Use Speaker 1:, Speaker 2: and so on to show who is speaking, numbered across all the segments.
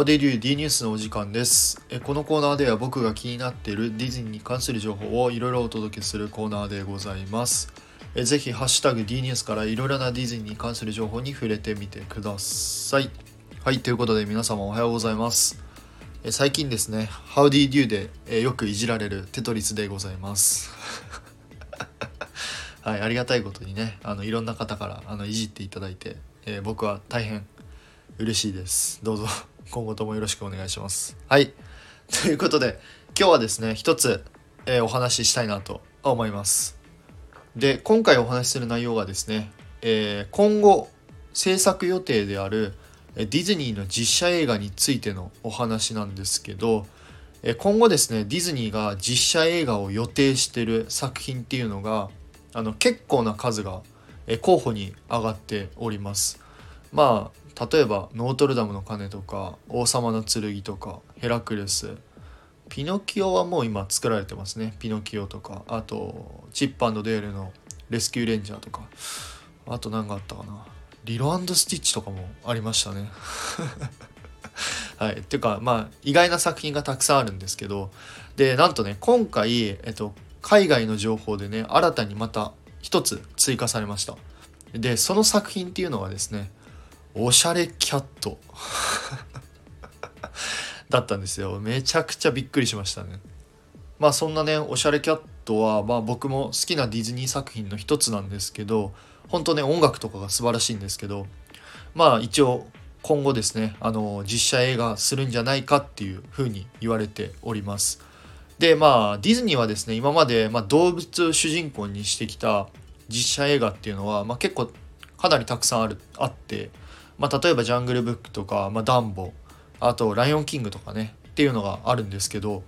Speaker 1: How did ニュースのお時間です。えこのコーナーでは僕が気になっているディズニーに関する情報をいろいろお届けするコーナーでございます。えぜひハッシュタグ D ニュースからいろいろなディズニーに関する情報に触れてみてください。はいということで皆様おはようございます。え最近ですね How did you でえよくいじられるテトリスでございます。はいありがたいことにねあのいろんな方からあのいじっていただいて、え僕は大変嬉しいです。どうぞ。今後ともよろしくお願いします。はい。ということで今日はですね一つ、えー、お話ししたいなと思います。で今回お話しする内容がですね、えー、今後制作予定であるディズニーの実写映画についてのお話なんですけど今後ですねディズニーが実写映画を予定してる作品っていうのがあの結構な数が候補に上がっております。まあ例えば「ノートルダムの鐘」とか「王様の剣」とか「ヘラクレス」ピノキオはもう今作られてますね。ピノキオとかあとチップデールの「レスキューレンジャー」とか。あと何があったかな。リロスティッチとかもありましたね。はい。っていうかまあ意外な作品がたくさんあるんですけど。でなんとね今回、えっと、海外の情報でね新たにまた一つ追加されました。でその作品っていうのはですねおしゃれキャット。だったんですよ。めちゃくちゃびっくりしましたね。まあそんなねおしゃれキャットはまあ僕も好きなディズニー作品の一つなんですけど本当ね音楽とかが素晴らしいんですけどまあ一応今後ですねあの実写映画するんじゃないかっていうふうに言われております。でまあディズニーはですね今まで、まあ、動物主人公にしてきた実写映画っていうのは、まあ、結構かなりたくさんあるあって、まあ、例えば「ジャングルブック」とか「まあ、ダンボ」あと「ライオンキング」とかねっていうのがあるんですけど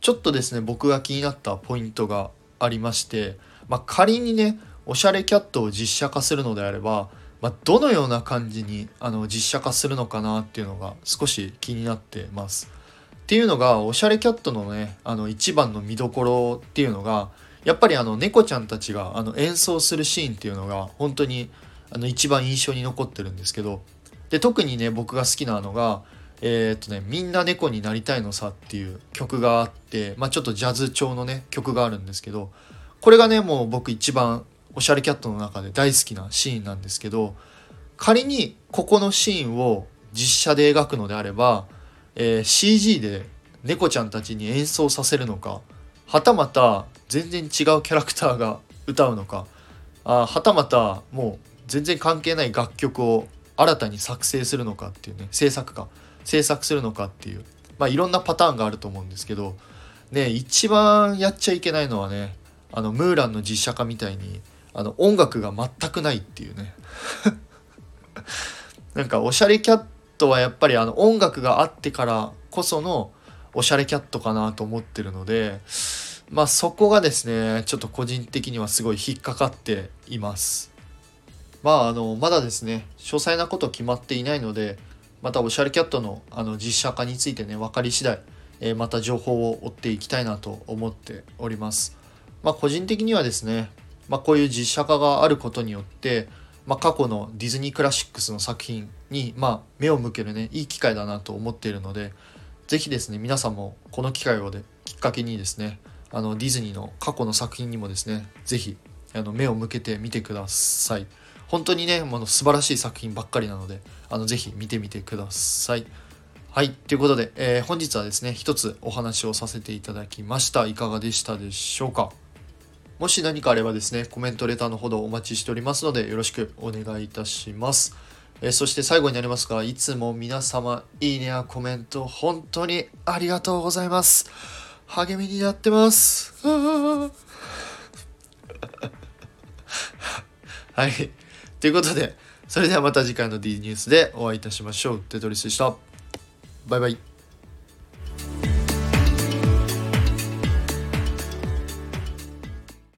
Speaker 1: ちょっとですね僕が気になったポイントがありまして、まあ、仮にねおしゃれキャットを実写化するのであれば、まあ、どのような感じにあの実写化するのかなっていうのが少し気になってます。っていうのがおしゃれキャットのねあの一番の見どころっていうのがやっぱりあの猫ちゃんたちがあの演奏するシーンっていうのが本当にあの一番印象に残ってるんですけどで特にね僕が好きなのがえー、っとね「みんな猫になりたいのさ」っていう曲があって、まあ、ちょっとジャズ調のね曲があるんですけどこれがねもう僕一番おしゃれキャットの中で大好きなシーンなんですけど仮にここのシーンを実写で描くのであれば、えー、CG で猫ちゃんたちに演奏させるのかはたまた全然違うキャラクターが歌うのかあはたまたもう全然関係ない楽曲を新たに作成するのかっていうね制作か。制作するのかっていう。まあいろんなパターンがあると思うんですけどね一番やっちゃいけないのはねあのムーランの実写化みたいにあの音楽が全くないっていうね。なんかおしゃれキャットはやっぱりあの音楽があってからこそのおしゃれキャットかなと思ってるのでまあそこがですねちょっと個人的にはすごい引っかかっています。まああのまだですね詳細なこと決まっていないのでまたおしゃれキャットのあの実写化についてね分かり次第、えー、また情報を追っていきたいなと思っております。まあ個人的にはですねまあこういう実写化があることによってまあ、過去のディズニークラシックスの作品に、まあ、目を向けるねいい機会だなと思っているので是非ですね皆さんもこの機会をできっかけにですねあのディズニーの過去の作品にもですね是非あの目を向けてみてください。本当にねもの素晴らしい作品ばっかりなのであのぜひ見てみてください。はいということで、えー、本日はですね一つお話をさせていただきました。いかがでしたでしょうか？もし何かあればですねコメントレターのほどお待ちしておりますのでよろしくお願いいたします。えそして最後になりますがいつも皆様いいねやコメント本当にありがとうございます。励みになってます。はい。ということでそれではまた次回の D ニュースでお会いいたしましょう。テトリスでした。バイバイ。